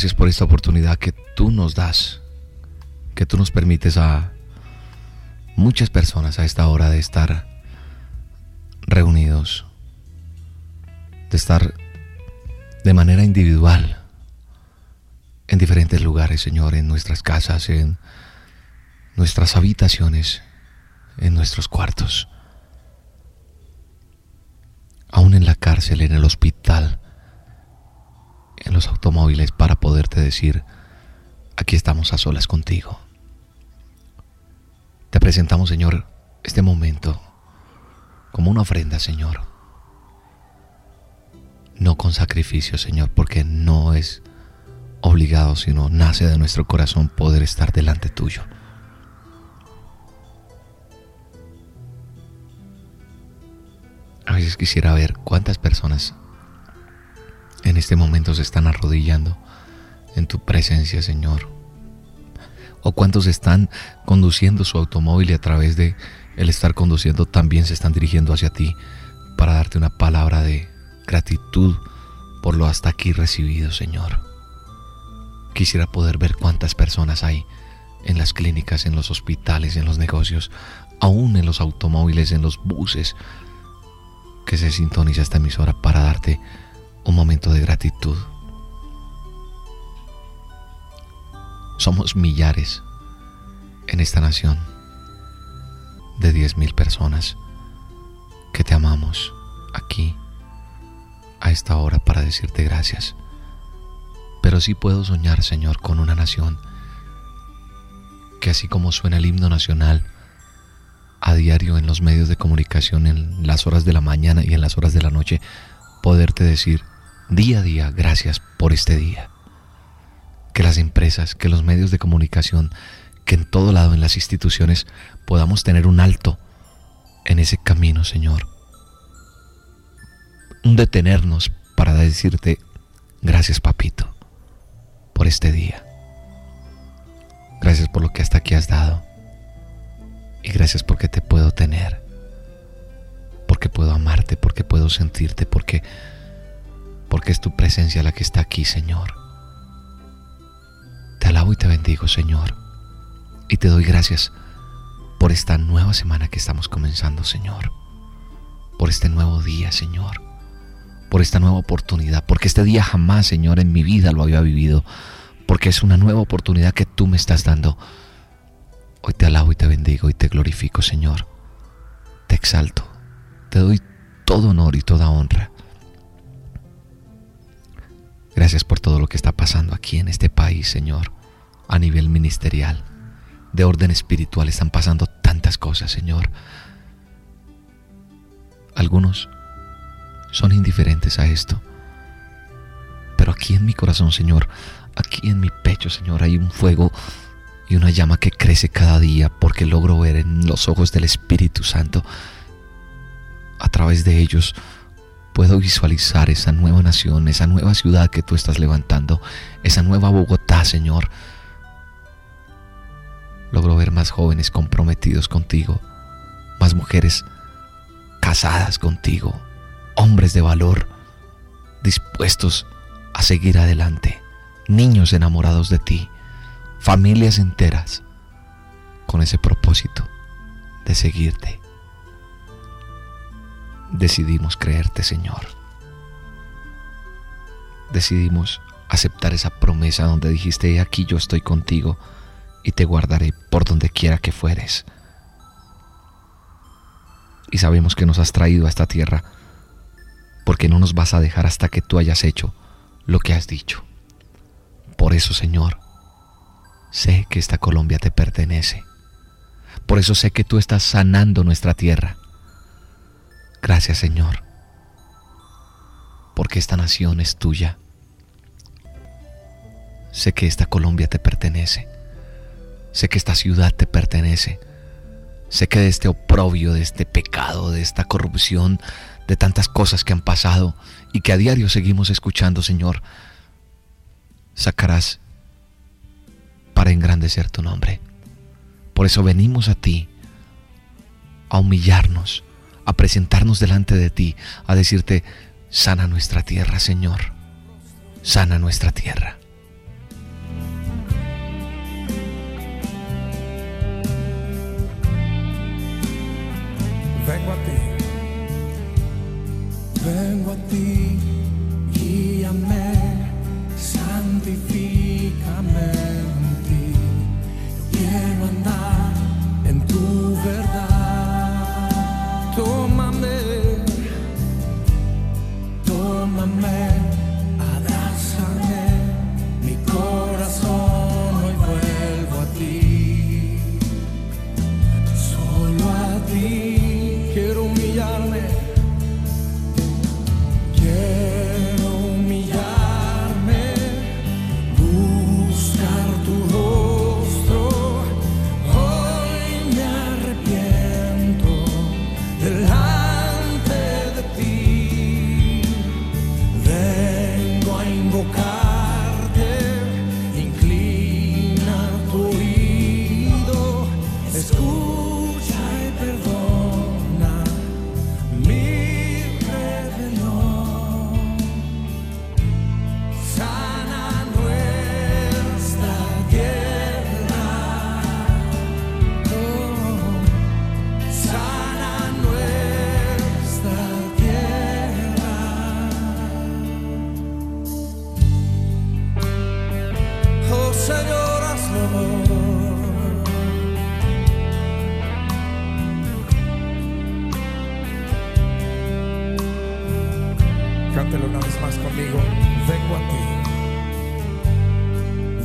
gracias por esta oportunidad que tú nos das, que tú nos permites a muchas personas a esta hora de estar reunidos, de estar de manera individual en diferentes lugares, Señor, en nuestras casas, en nuestras habitaciones, en nuestros cuartos, aún en la cárcel, en el hospital en los automóviles para poderte decir, aquí estamos a solas contigo. Te presentamos, Señor, este momento como una ofrenda, Señor. No con sacrificio, Señor, porque no es obligado, sino nace de nuestro corazón poder estar delante tuyo. A veces quisiera ver cuántas personas en este momento se están arrodillando en tu presencia, Señor. O cuántos están conduciendo su automóvil y a través de el estar conduciendo también se están dirigiendo hacia ti para darte una palabra de gratitud por lo hasta aquí recibido, Señor. Quisiera poder ver cuántas personas hay en las clínicas, en los hospitales, en los negocios, aún en los automóviles, en los buses, que se sintoniza esta emisora para darte un momento de gratitud. Somos millares en esta nación de diez mil personas que te amamos aquí a esta hora para decirte gracias. Pero sí puedo soñar, Señor, con una nación que así como suena el himno nacional a diario en los medios de comunicación, en las horas de la mañana y en las horas de la noche, poderte decir, día a día, gracias por este día. Que las empresas, que los medios de comunicación, que en todo lado, en las instituciones, podamos tener un alto en ese camino, Señor. Un detenernos para decirte, gracias papito, por este día. Gracias por lo que hasta aquí has dado. Y gracias porque te puedo tener. Porque puedo amarte, porque puedo sentirte, porque porque es tu presencia la que está aquí, Señor. Te alabo y te bendigo, Señor. Y te doy gracias por esta nueva semana que estamos comenzando, Señor. Por este nuevo día, Señor. Por esta nueva oportunidad. Porque este día jamás, Señor, en mi vida lo había vivido. Porque es una nueva oportunidad que tú me estás dando. Hoy te alabo y te bendigo y te glorifico, Señor. Te exalto. Te doy todo honor y toda honra. Gracias por todo lo que está pasando aquí en este país, Señor, a nivel ministerial, de orden espiritual. Están pasando tantas cosas, Señor. Algunos son indiferentes a esto. Pero aquí en mi corazón, Señor, aquí en mi pecho, Señor, hay un fuego y una llama que crece cada día porque logro ver en los ojos del Espíritu Santo a través de ellos puedo visualizar esa nueva nación, esa nueva ciudad que tú estás levantando, esa nueva Bogotá, Señor. logro ver más jóvenes comprometidos contigo, más mujeres casadas contigo, hombres de valor dispuestos a seguir adelante, niños enamorados de ti, familias enteras con ese propósito de seguirte. Decidimos creerte, Señor. Decidimos aceptar esa promesa donde dijiste, aquí yo estoy contigo y te guardaré por donde quiera que fueres. Y sabemos que nos has traído a esta tierra porque no nos vas a dejar hasta que tú hayas hecho lo que has dicho. Por eso, Señor, sé que esta Colombia te pertenece. Por eso sé que tú estás sanando nuestra tierra. Gracias, Señor, porque esta nación es tuya. Sé que esta Colombia te pertenece. Sé que esta ciudad te pertenece. Sé que de este oprobio, de este pecado, de esta corrupción, de tantas cosas que han pasado y que a diario seguimos escuchando, Señor, sacarás para engrandecer tu nombre. Por eso venimos a ti a humillarnos, a presentarnos delante de ti, a decirte, sana nuestra tierra, Señor, sana nuestra tierra.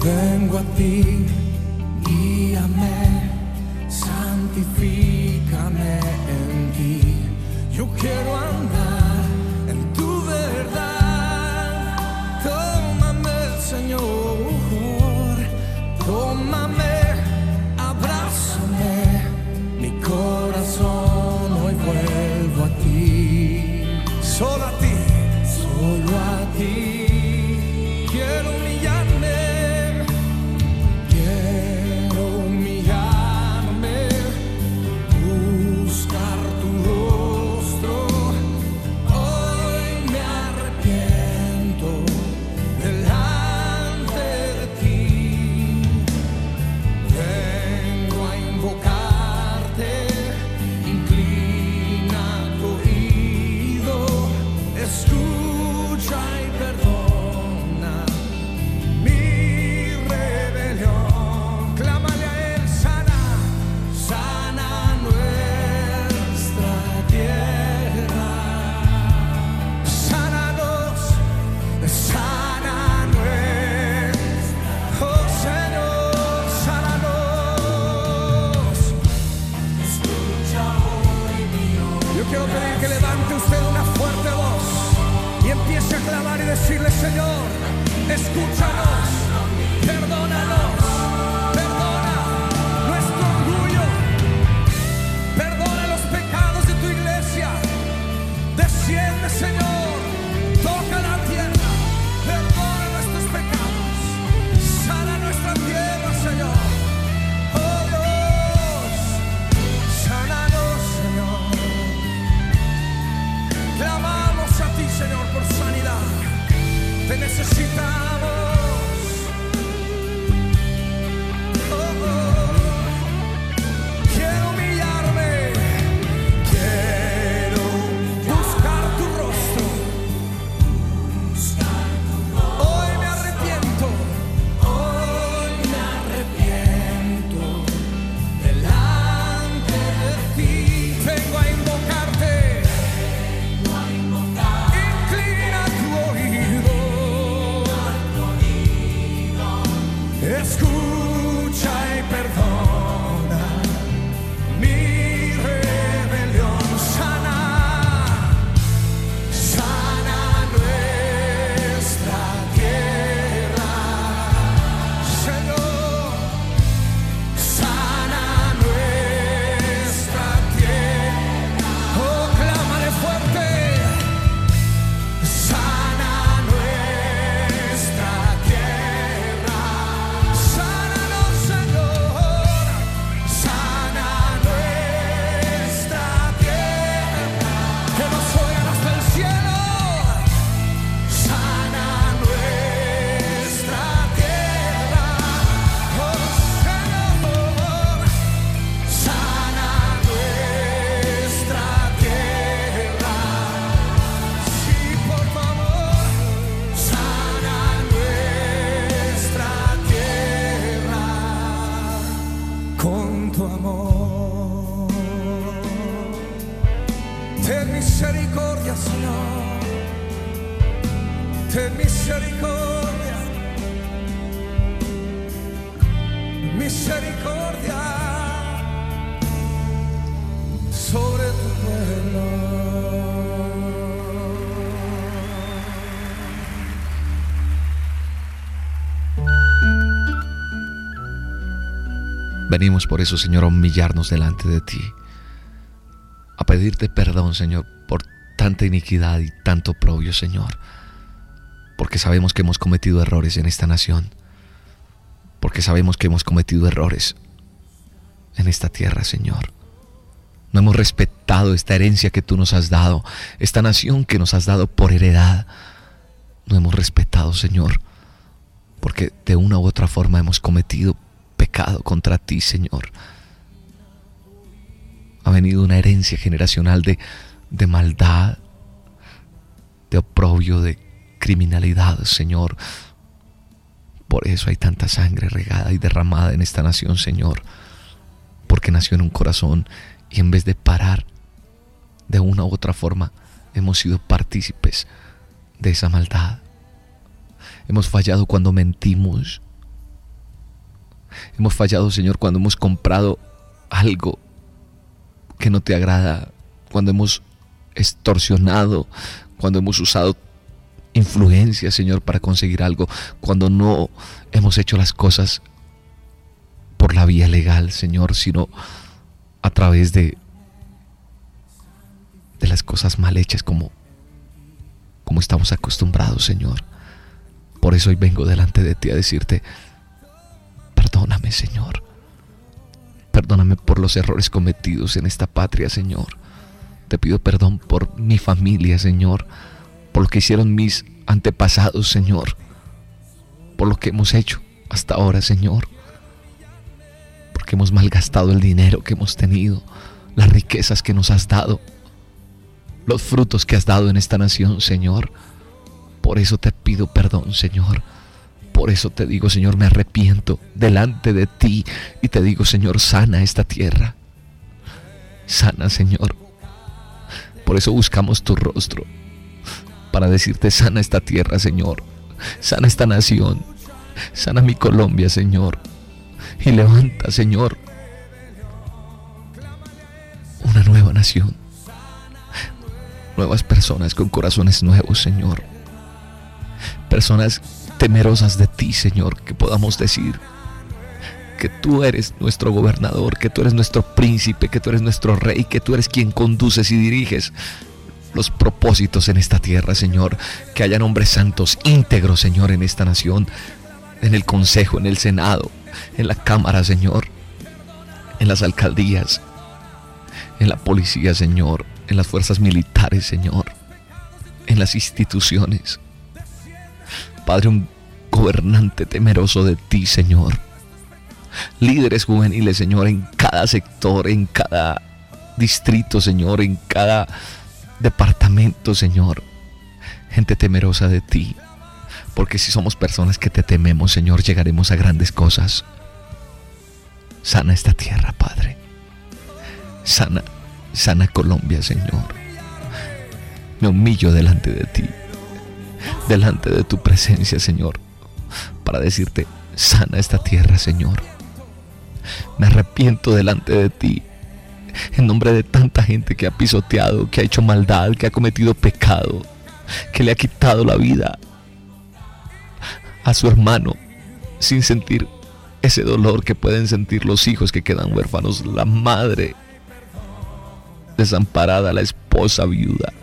Vengo a ti. Guíame. Santifícame en ti. Yo quiero andar Venimos por eso, Señor, a humillarnos delante de ti, a pedirte perdón, Señor, por tanta iniquidad y tanto oprobio, Señor, porque sabemos que hemos cometido errores en esta nación, porque sabemos que hemos cometido errores en esta tierra, Señor. No hemos respetado esta herencia que tú nos has dado, esta nación que nos has dado por heredad. No hemos respetado, Señor, porque de una u otra forma hemos cometido pecado contra ti, Señor. Ha venido una herencia generacional de, de maldad, de oprobio, de criminalidad, Señor. Por eso hay tanta sangre regada y derramada en esta nación, Señor. Porque nació en un corazón y en vez de parar de una u otra forma, hemos sido partícipes de esa maldad. Hemos fallado cuando mentimos. Hemos fallado, Señor, cuando hemos comprado algo que no te agrada, cuando hemos extorsionado, cuando hemos usado influencia, Señor, para conseguir algo, cuando no hemos hecho las cosas por la vía legal, Señor, sino a través de de las cosas mal hechas como como estamos acostumbrados, Señor. Por eso hoy vengo delante de ti a decirte, perdóname, Señor. Perdóname por los errores cometidos en esta patria, Señor. Te pido perdón por mi familia, Señor, por lo que hicieron mis antepasados, Señor, por lo que hemos hecho hasta ahora, Señor, porque hemos malgastado el dinero que hemos tenido, las riquezas que nos has dado, los frutos que has dado en esta nación, Señor. Por eso te pido perdón, Señor. Por eso te digo, Señor, me arrepiento delante de ti y te digo, Señor, sana esta tierra. Sana, Señor. Por eso buscamos tu rostro para decirte, sana esta tierra, Señor. Sana esta nación. Sana mi Colombia, Señor. Y levanta, Señor, una nueva nación. Nuevas personas con corazones nuevos, Señor. Personas temerosas de ti, Señor, que podamos decir que tú eres nuestro gobernador, que tú eres nuestro príncipe, que tú eres nuestro rey, que tú eres quien conduces y diriges los propósitos en esta tierra, Señor. Que hayan hombres santos, íntegros, Señor, en esta nación, en el Consejo, en el Senado, en la Cámara, Señor, en las alcaldías, en la policía, Señor, en las fuerzas militares, Señor, en las instituciones. Padre, un gobernante temeroso de ti, Señor. Líderes juveniles, Señor, en cada sector, en cada distrito, Señor, en cada departamento, Señor. Gente temerosa de ti. Porque si somos personas que te tememos, Señor, llegaremos a grandes cosas. Sana esta tierra, Padre. Sana, sana Colombia, Señor. Me humillo delante de ti delante de tu presencia, Señor, para decirte, sana esta tierra, Señor. Me arrepiento delante de ti, en nombre de tanta gente que ha pisoteado, que ha hecho maldad, que ha cometido pecado, que le ha quitado la vida a su hermano sin sentir ese dolor que pueden sentir los hijos que quedan huérfanos, la madre desamparada, la esposa viuda.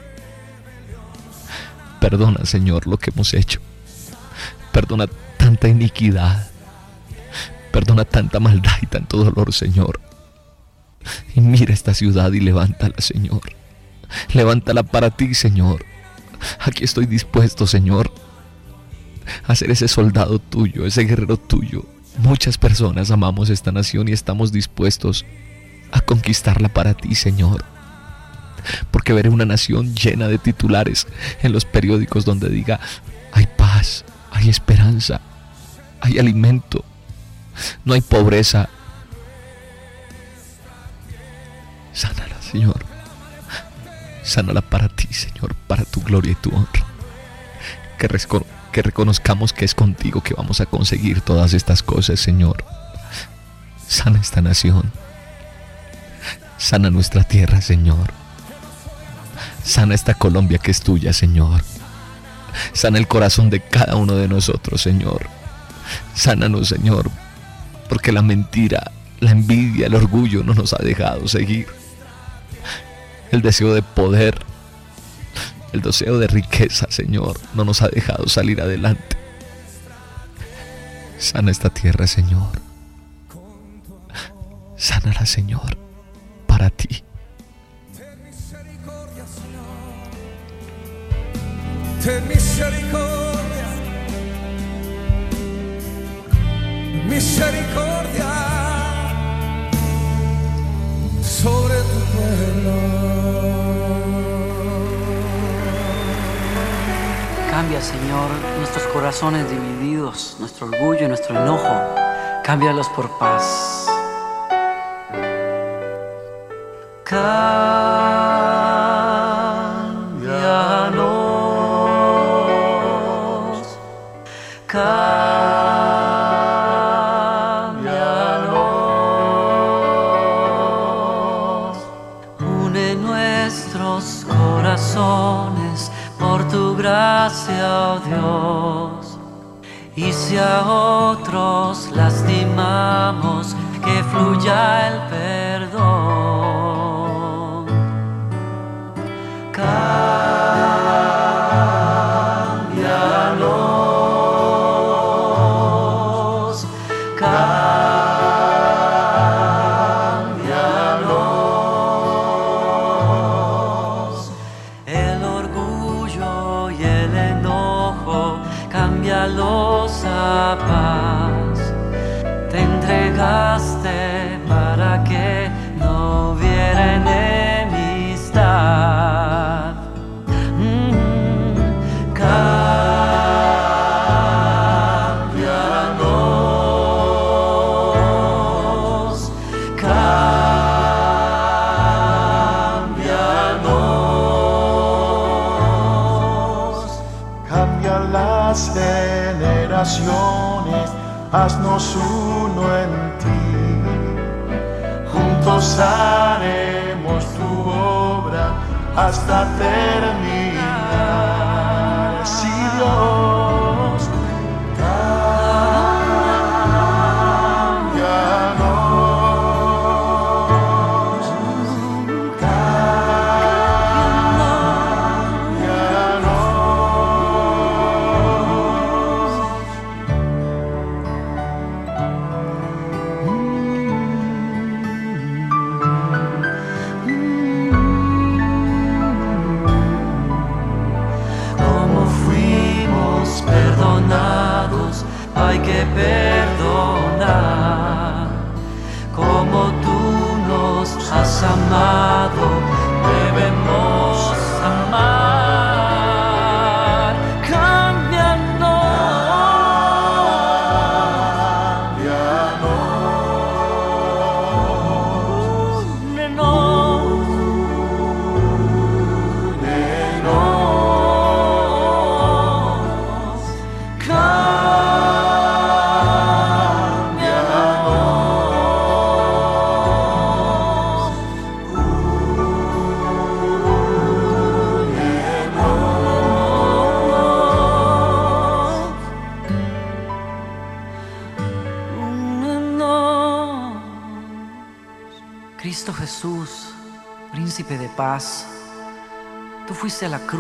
Perdona, Señor, lo que hemos hecho. Perdona tanta iniquidad. Perdona tanta maldad y tanto dolor, Señor. Y mira esta ciudad y levántala, Señor. Levántala para ti, Señor. Aquí estoy dispuesto, Señor, a ser ese soldado tuyo, ese guerrero tuyo. Muchas personas amamos esta nación y estamos dispuestos a conquistarla para ti, Señor porque veré una nación llena de titulares en los periódicos donde diga, hay paz, hay esperanza, hay alimento, no hay pobreza, Señor. Sánala para ti, Señor, para tu gloria y tu honra. Que, que reconozcamos que es contigo que vamos a conseguir todas estas cosas, Señor. Sana esta nación. Sana nuestra tierra, Señor. Sana esta Colombia que es tuya, Señor. Sana el corazón de cada uno de nosotros, Señor. Sánanos, Señor, porque la mentira, la envidia, el orgullo no nos ha dejado seguir. El deseo de poder, el deseo de riqueza, Señor, no nos ha dejado salir adelante. Sana esta tierra, Señor. Sánala, Señor, para ti. Ten misericordia, misericordia sobre tu pueblo. Cambia, Señor, nuestros corazones divididos, nuestro orgullo y nuestro enojo. Cámbialos por paz. Tu gracia, oh Dios. Y si a otros lastimamos, que fluya el haznos uno en ti. Juntos haremos tu obra hasta terminar.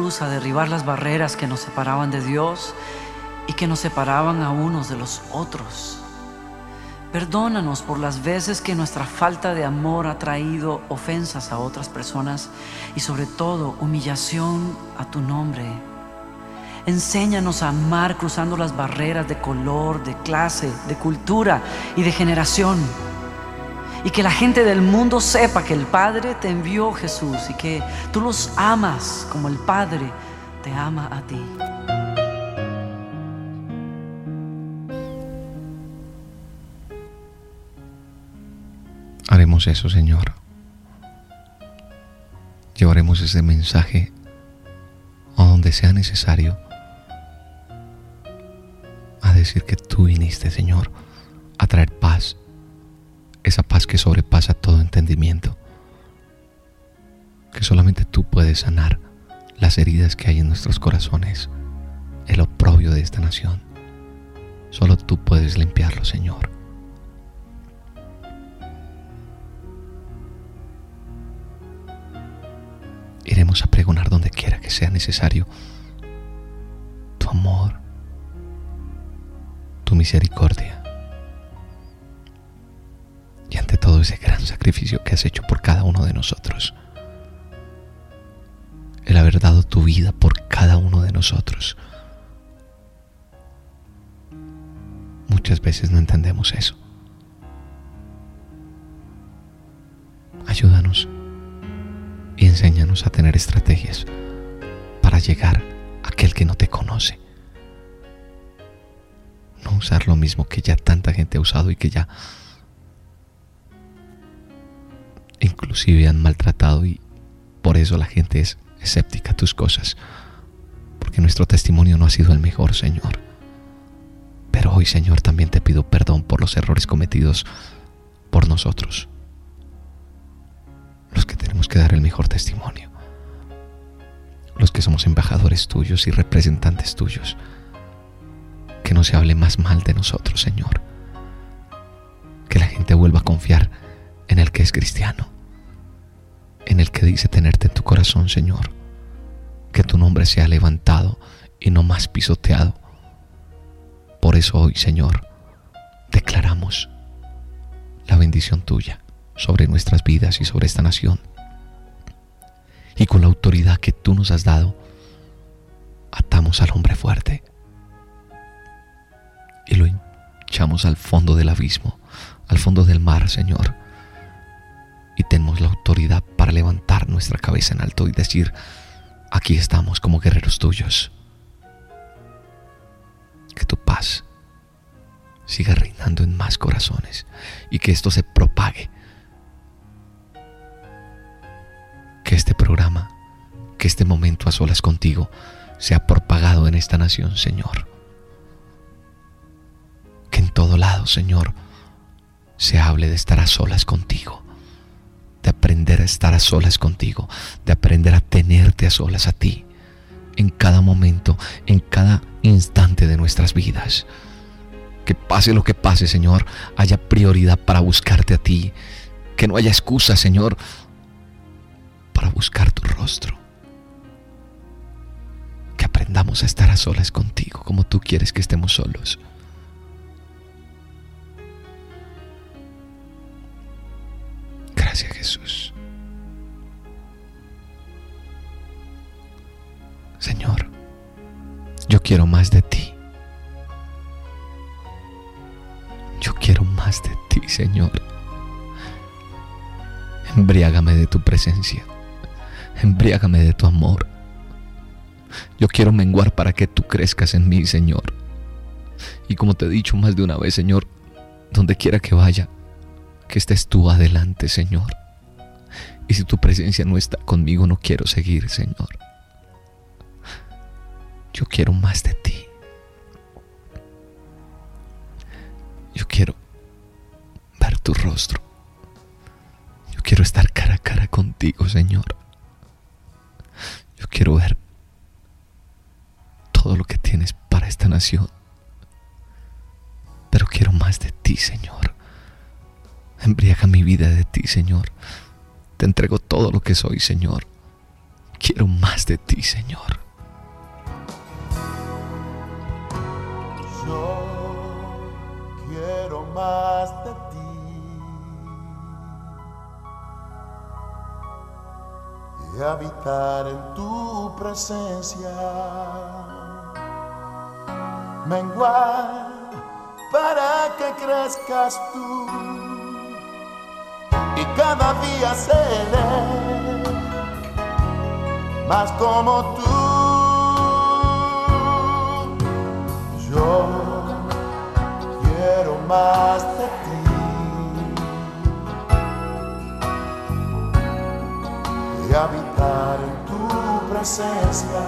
A derribar las barreras que nos separaban de Dios y que nos separaban a unos de los otros. Perdónanos por las veces que nuestra falta de amor ha traído ofensas a otras personas y sobre todo humillación a tu nombre. Enséñanos a amar cruzando las barreras de color, de clase, de cultura y de generación. Y que la gente del mundo sepa que el Padre te envió Jesús y que tú los amas como el Padre te ama a ti. Haremos eso, Señor. llevaremos ese mensaje a donde sea necesario a decir que tú viniste, Señor, a traer paz, esa paz que sobrepasa todo entendimiento, que solamente tú puedes sanar las heridas que hay en nuestros corazones, el oprobio de esta nación. Solo tú puedes limpiarlo, Señor. Iremos a pregonar donde quiera que sea necesario tu amor, tu misericordia. Y ante todo ese gran sacrificio que has hecho por cada uno de nosotros. El haber dado tu vida por cada uno de nosotros. Muchas veces no entendemos eso. Ayúdanos y enséñanos a tener estrategias para llegar a aquel que no te conoce. No usar lo mismo que ya tanta gente ha usado y que ya inclusive han maltratado y por eso la gente es escéptica a tus cosas. Porque nuestro testimonio no ha sido el mejor, Señor. Pero hoy, Señor, también te pido perdón por los errores cometidos por nosotros los que tenemos que dar el mejor testimonio, los que somos embajadores tuyos y representantes tuyos. Que no se hable más mal de nosotros, Señor. Que la gente vuelva a confiar en el que es cristiano, en el que dice tenerte en tu corazón, Señor. Que tu nombre sea levantado y no más pisoteado. Por eso hoy, Señor, declaramos la bendición tuya sobre nuestras vidas y sobre esta nación. Y con la autoridad que tú nos has dado, atamos al hombre fuerte y lo echamos al fondo del abismo, al fondo del mar, Señor. Y tenemos la autoridad para levantar nuestra cabeza en alto y decir, aquí estamos como guerreros tuyos. Que tu paz siga reinando en más corazones y que esto se propague que este programa, que este momento a solas contigo sea propagado en esta nación, Señor. Que en todo lado, Señor, se hable de estar a solas contigo, de aprender a estar a solas contigo, de aprender a tenerte a solas a ti, en cada momento, en cada instante de nuestras vidas. Que pase lo que pase, Señor, haya prioridad para buscarte a ti. Que no haya excusa, Señor, para buscar tu rostro. Que aprendamos a estar a solas contigo como tú quieres que estemos solos. Gracias Jesús. Señor, yo quiero más de ti. Yo quiero más de ti, Señor. Embriágame de tu presencia embriágame de tu amor. Yo quiero menguar para que tú crezcas en mí, Señor. Y como te he dicho más de una vez, Señor, donde quiera que vaya, que estés tú adelante, Señor. Y si tu presencia no está conmigo, no quiero seguir, Señor. Yo quiero más de ti. Yo quiero ver tu rostro. Yo quiero estar cara a cara contigo, Señor. Yo quiero ver todo lo que tienes para esta nación. Pero quiero más de ti, Señor. Embriaga mi vida de ti, Señor. Te entrego todo lo que soy, Señor. Quiero más de ti, Señor. Yo quiero más de ti. Y habitar en tu presencia. Menguar para que crezcas tú. Cada día seré más como tú. Yo quiero más de ti y habitar en tu presencia.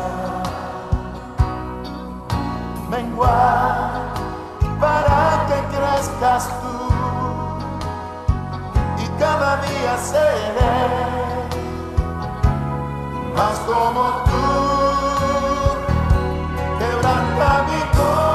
Menguar para que crezcas y cada día seré más como tú. Quebranta mi corazón,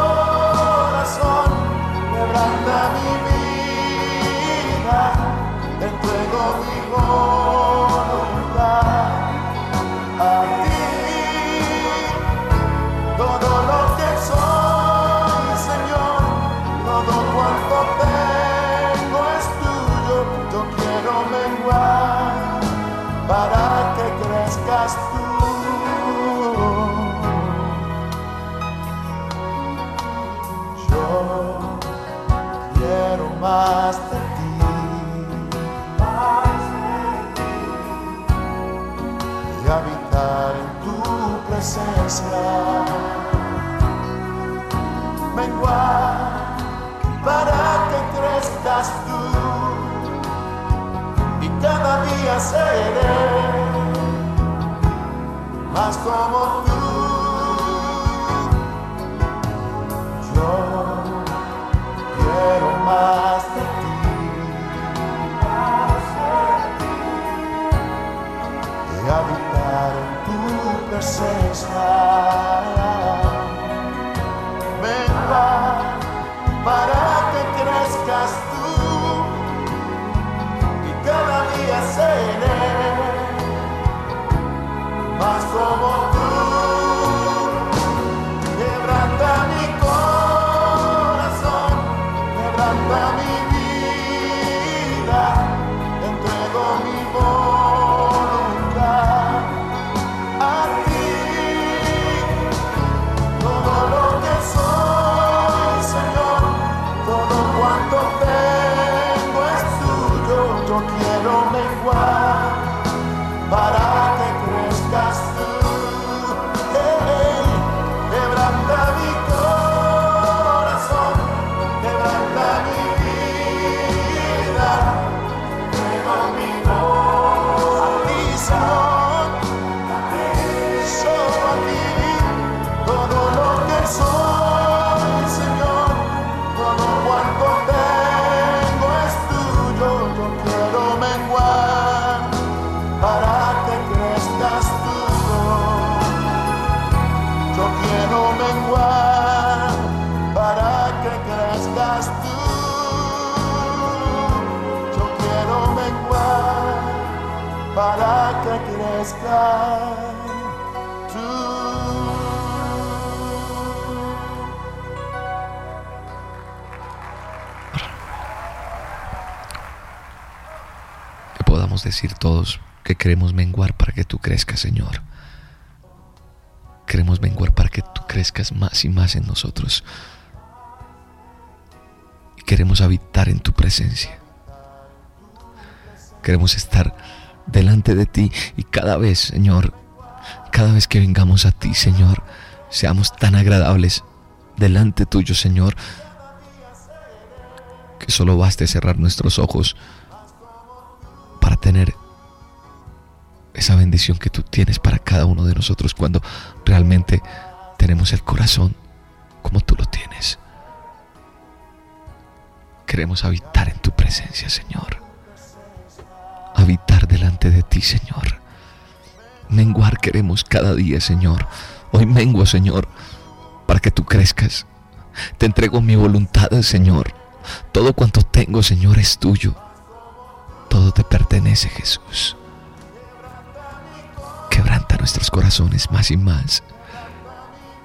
tu presencia. Menguar para que crezcas tú. Y cada día seré más como tú. Yo quiero más para que crezcas tú. Y cada día seré más como Decir todos que queremos menguar para que tú crezcas, Señor. Queremos menguar para que tú crezcas más y más en nosotros. Y queremos habitar en tu presencia. Queremos estar delante de ti y cada vez, Señor, cada vez que vengamos a ti, Señor, seamos tan agradables delante tuyo, Señor, que solo baste cerrar nuestros ojos para tener esa bendición que tú tienes para cada uno de nosotros cuando realmente tenemos el corazón como tú lo tienes. Queremos habitar en tu presencia, Señor. Habitar delante de ti, Señor. Menguar queremos cada día, Señor. Hoy menguo, Señor, para que tú crezcas. Te entrego mi voluntad, Señor. Todo cuanto tengo, Señor, es tuyo. Todo te pertenece, Jesús. Quebranta nuestros corazones más y más.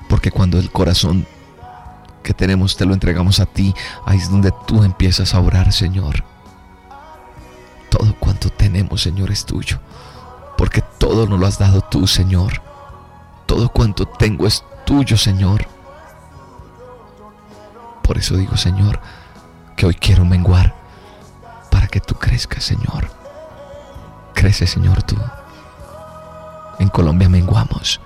Porque cuando el corazón que tenemos te lo entregamos a ti, ahí es donde tú empiezas a orar, Señor. Todo cuanto tenemos, Señor, es tuyo. Porque todo nos lo has dado tú, Señor. Todo cuanto tengo es tuyo, Señor. Por eso digo, Señor, que hoy quiero menguar para que tú crezcas, Señor. Crece, Señor, tú. En Colombia menguamos.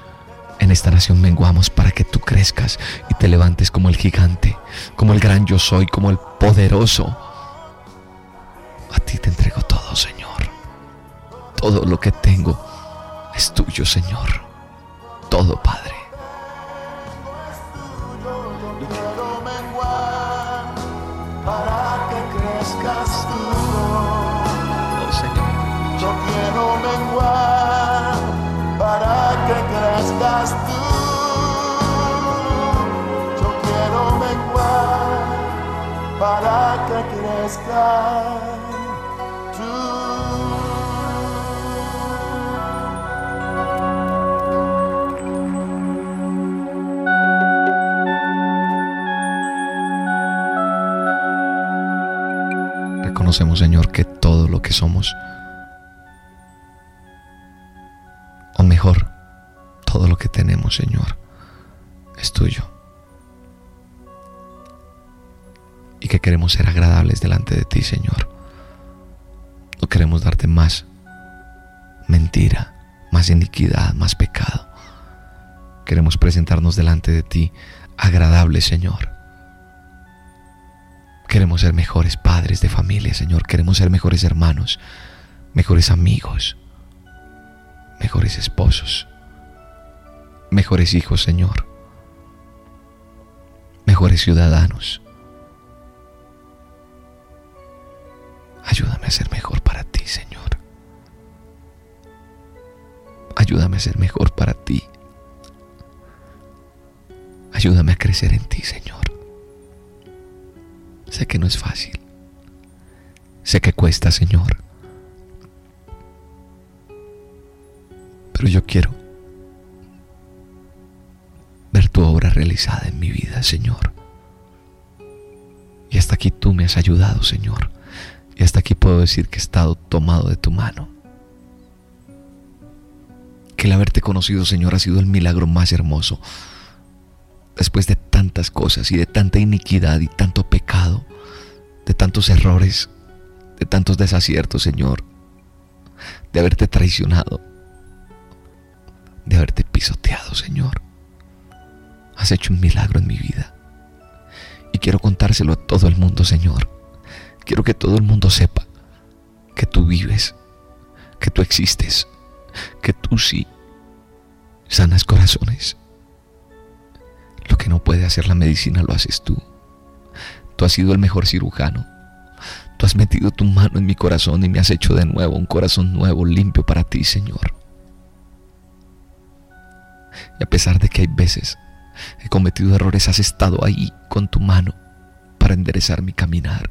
En esta nación menguamos para que tú crezcas y te levantes como el gigante, como el gran yo soy, como el poderoso. A ti te entrego todo, Señor. Todo lo que tengo tuyo, Señor. Todo, Padre. Que Reconocemos, Señor, que todo lo que somos, o mejor, todo lo que tenemos, Señor, es tuyo. Y que queremos ser agradables delante de ti, Señor. No queremos darte más mentira, más iniquidad, más pecado. Queremos presentarnos delante de ti agradables, Señor. Queremos ser mejores padres de familia, Señor. Queremos ser mejores hermanos, mejores amigos, mejores esposos, mejores hijos, Señor. Mejores ciudadanos. Ayúdame a ser mejor para ti, Señor. Ayúdame a ser mejor para ti. Ayúdame a crecer en ti, Señor. Sé que no es fácil. Sé que cuesta, Señor. Pero yo quiero ver tu obra realizada en mi vida, Señor. Y hasta aquí tú me has ayudado, Señor. Y hasta aquí puedo decir que he estado tomado de tu mano. Que el haberte conocido, Señor, ha sido el milagro más hermoso después de tantas cosas y de tanta iniquidad y tanto pecado, de tantos errores, de tantos desaciertos, Señor, de haberte traicionado, de haberte pisoteado, Señor. Has hecho un milagro en mi vida. Y quiero contárselo a todo el mundo, Señor. Quiero que todo el mundo sepa que tú vives, que tú existes, que tú sí sanas corazones lo que no puede hacer la medicina lo haces tú. Tú has sido el mejor cirujano. Tú has metido tu mano en mi corazón y me has hecho de nuevo un corazón nuevo, limpio para ti, Señor. Y a pesar de que hay veces he cometido errores, has estado ahí con tu mano para enderezar mi caminar.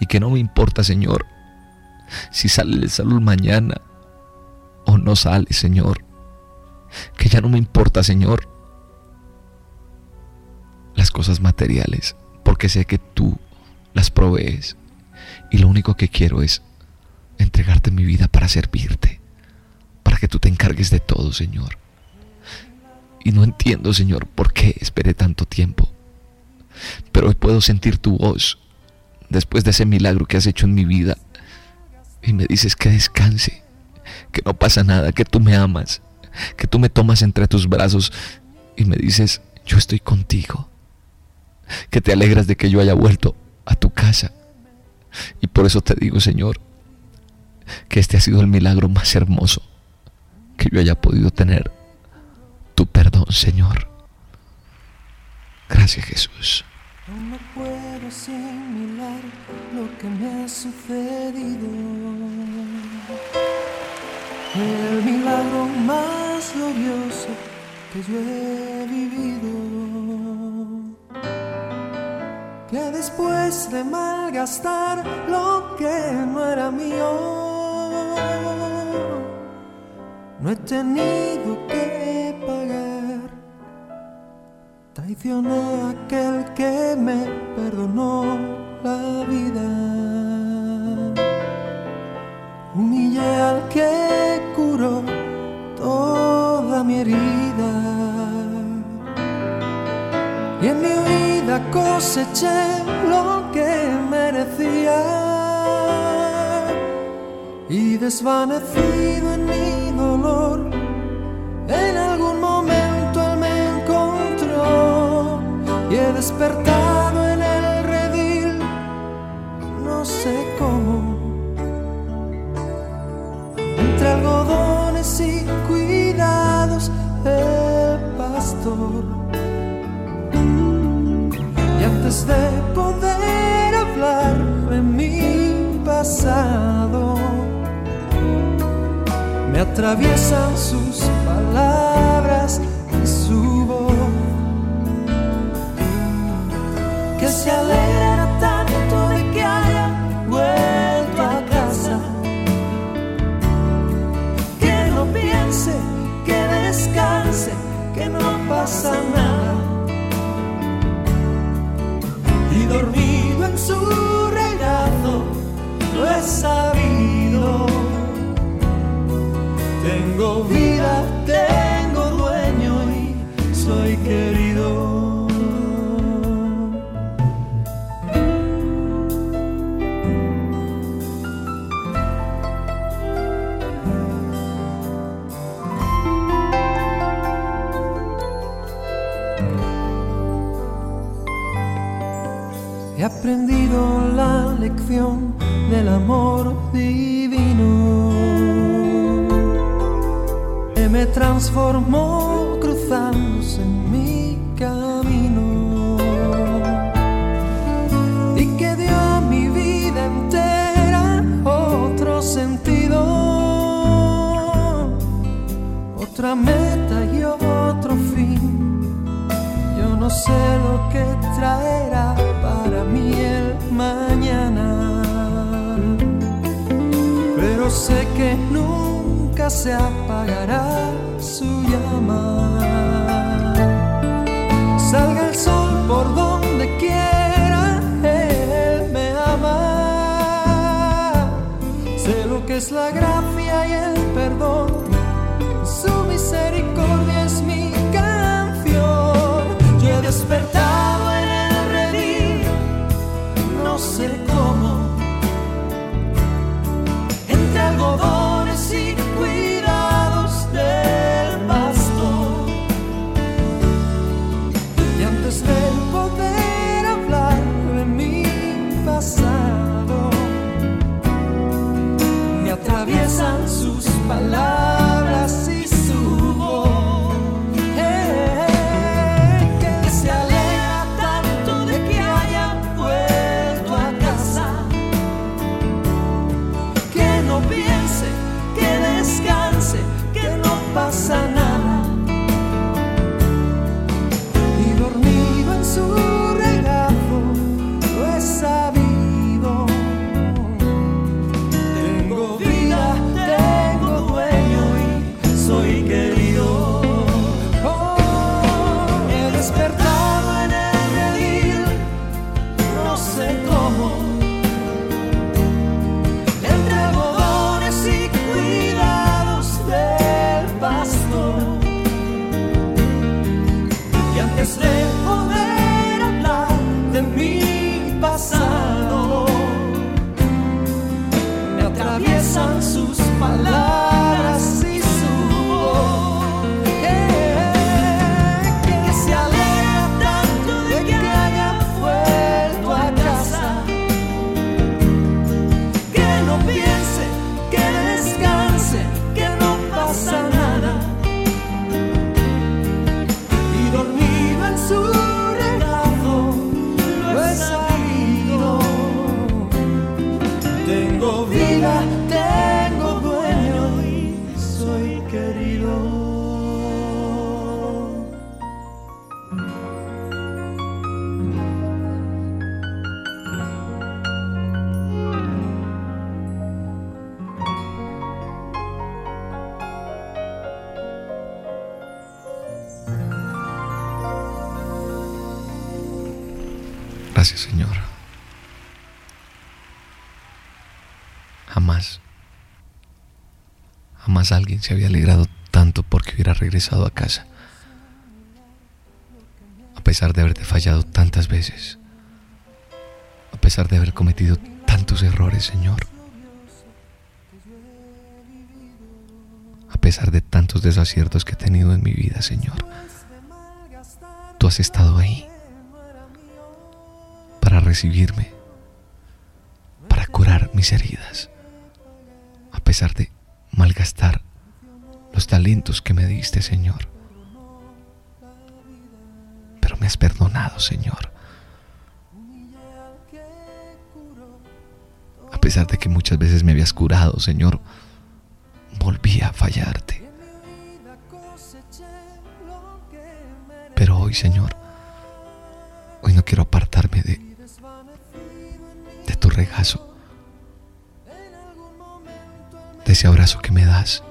Y que no me importa, Señor, si sale el sol mañana o no sale, Señor. Que ya no me importa, Señor, las cosas materiales, porque sé que tú las provees. Y lo único que quiero es entregarte mi vida para servirte, para que tú te encargues de todo, Señor. Y no entiendo, Señor, por qué esperé tanto tiempo. Pero hoy puedo sentir tu voz después de ese milagro que has hecho en mi vida. Y me dices que descanse, que no pasa nada, que tú me amas, que tú me tomas entre tus brazos y me dices, yo estoy contigo que te alegras de que yo haya vuelto a tu casa. Y por eso te digo, Señor, que este ha sido el milagro más hermoso que yo haya podido tener. Tu perdón, Señor. Gracias, Jesús. Asimilar lo que me ha sucedido. El milagro más glorioso que yo he vivido que después de malgastar lo que no era mío, no he tenido que Traicioné a aquel que me perdonó la vida. Humillé al que curó toda mi herida. Y en mi coseché lo que merecía y desvanecido en mi dolor, en algún despertado en el redil, no sé cómo, entre algodones y cuidados el pastor. Y antes de poder hablar de mi pasado, me atraviesan sus se alegra tanto de que haya vuelto a casa. Que no piense, que descanse, que no pasa nada. Y dormido en su regazo, lo he sabido. Tengo vida, del amor divino. Que me transformó se apagará su llama. Salga el sol por donde quiera, Él me ama. Sé lo que es la gracia y el perdón, Gracias Señor. Jamás, jamás alguien se había alegrado tanto porque hubiera regresado a casa. A pesar de haberte fallado tantas veces. A pesar de haber cometido tantos errores, Señor. A pesar de tantos desaciertos que he tenido en mi vida, Señor. Tú has estado ahí recibirme, para curar mis heridas, a pesar de malgastar los talentos que me diste, Señor. me has perdonado, Señor. A pesar de que muchas veces me habías curado, Señor, volví a fallarte. Pero hoy, Señor, hoy no quiero apartarme de, de tu regazo, de ese abrazo que me das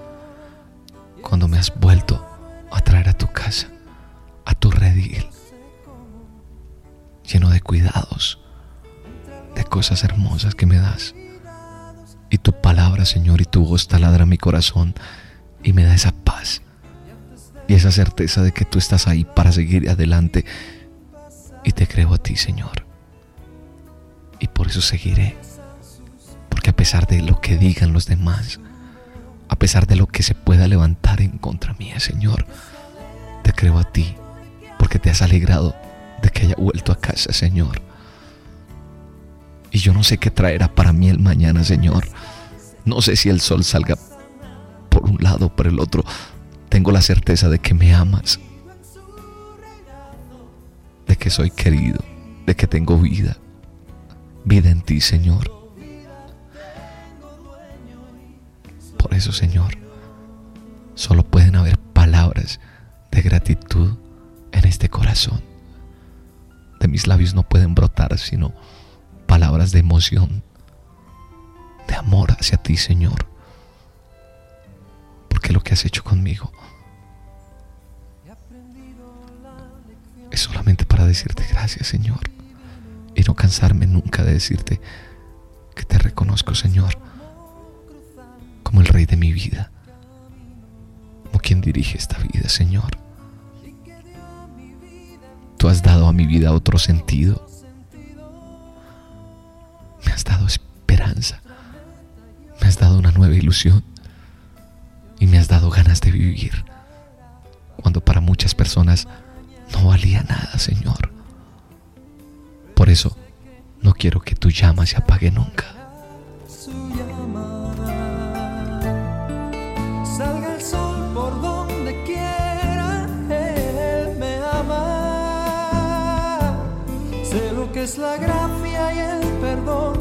cuando me has vuelto a traer a tu casa, a tu redil, lleno de cuidados, de cosas hermosas que me das. Y tu palabra, Señor, y tu voz taladra mi corazón y me da esa paz y esa certeza de que tú estás ahí para seguir adelante. Y te creo a ti, Señor. Y por eso seguiré. Porque a pesar de lo que digan los demás, a pesar de lo que se pueda levantar en contra mía, Señor, te creo a ti, porque te has alegrado de que haya vuelto a casa, Señor. Y yo no sé qué traerá para mí el mañana, Señor. No sé si el sol salga por un lado o por el otro. Tengo la certeza de que me amas, de que soy querido, de que tengo vida, vida en ti, Señor. Por eso, Señor, solo pueden haber palabras de gratitud en este corazón. De mis labios no pueden brotar sino palabras de emoción, de amor hacia ti, Señor. Porque lo que has hecho conmigo es solamente para decirte gracias, Señor. Y no cansarme nunca de decirte que te reconozco, Señor, como el Rey de mi vida, como quien dirige esta vida, Señor. Tú has dado a mi vida otro sentido. Me has dado esperanza. Me has dado una nueva ilusión. Y me has dado ganas de vivir. Cuando para muchas personas no valía nada, Señor. Por eso no quiero que tu llama se apague nunca. Salga el sol por donde quiera, Él me ama. Sé lo que es la gracia y el perdón,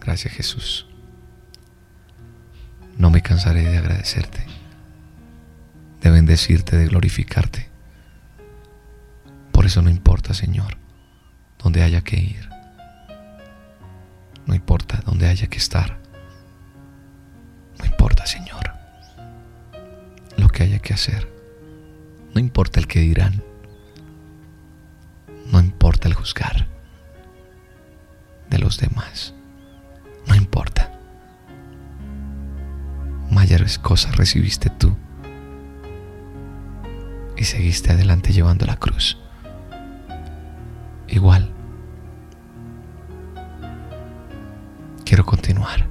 Gracias Jesús. No me cansaré de agradecerte, de bendecirte, de glorificarte. Por eso no importa, Señor, donde haya que ir. No importa donde haya que estar. No importa, Señor, lo que haya que hacer. No importa el que dirán. No importa el juzgar de los demás. No importa. Mayores cosas recibiste tú y seguiste adelante llevando la cruz. Igual. Quiero continuar.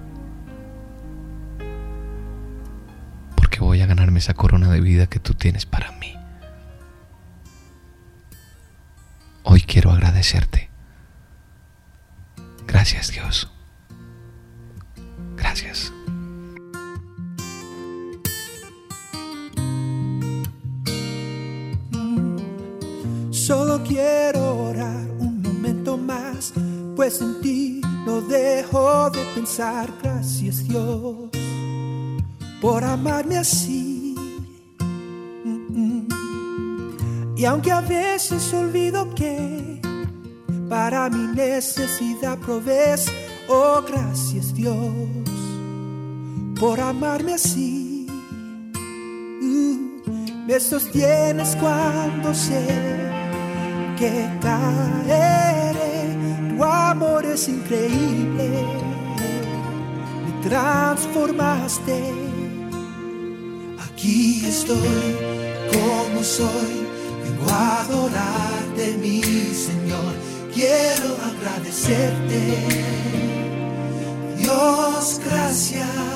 Porque voy a ganarme esa corona de vida que tú tienes para mí. Hoy quiero agradecerte. Gracias Dios. Gracias. Solo quiero orar un momento más, pues en ti no dejo de pensar. Gracias Dios por amarme así. Mm, mm. Y aunque a veces olvido que para mi necesidad provees, oh gracias Dios por amarme así. Mm, Me sostienes cuando sé que caeré. Tu amor es increíble. Me transformaste. Aquí estoy como soy. Vengo a adorarte, mi Señor. Quiero agradecerte. Dios, gracias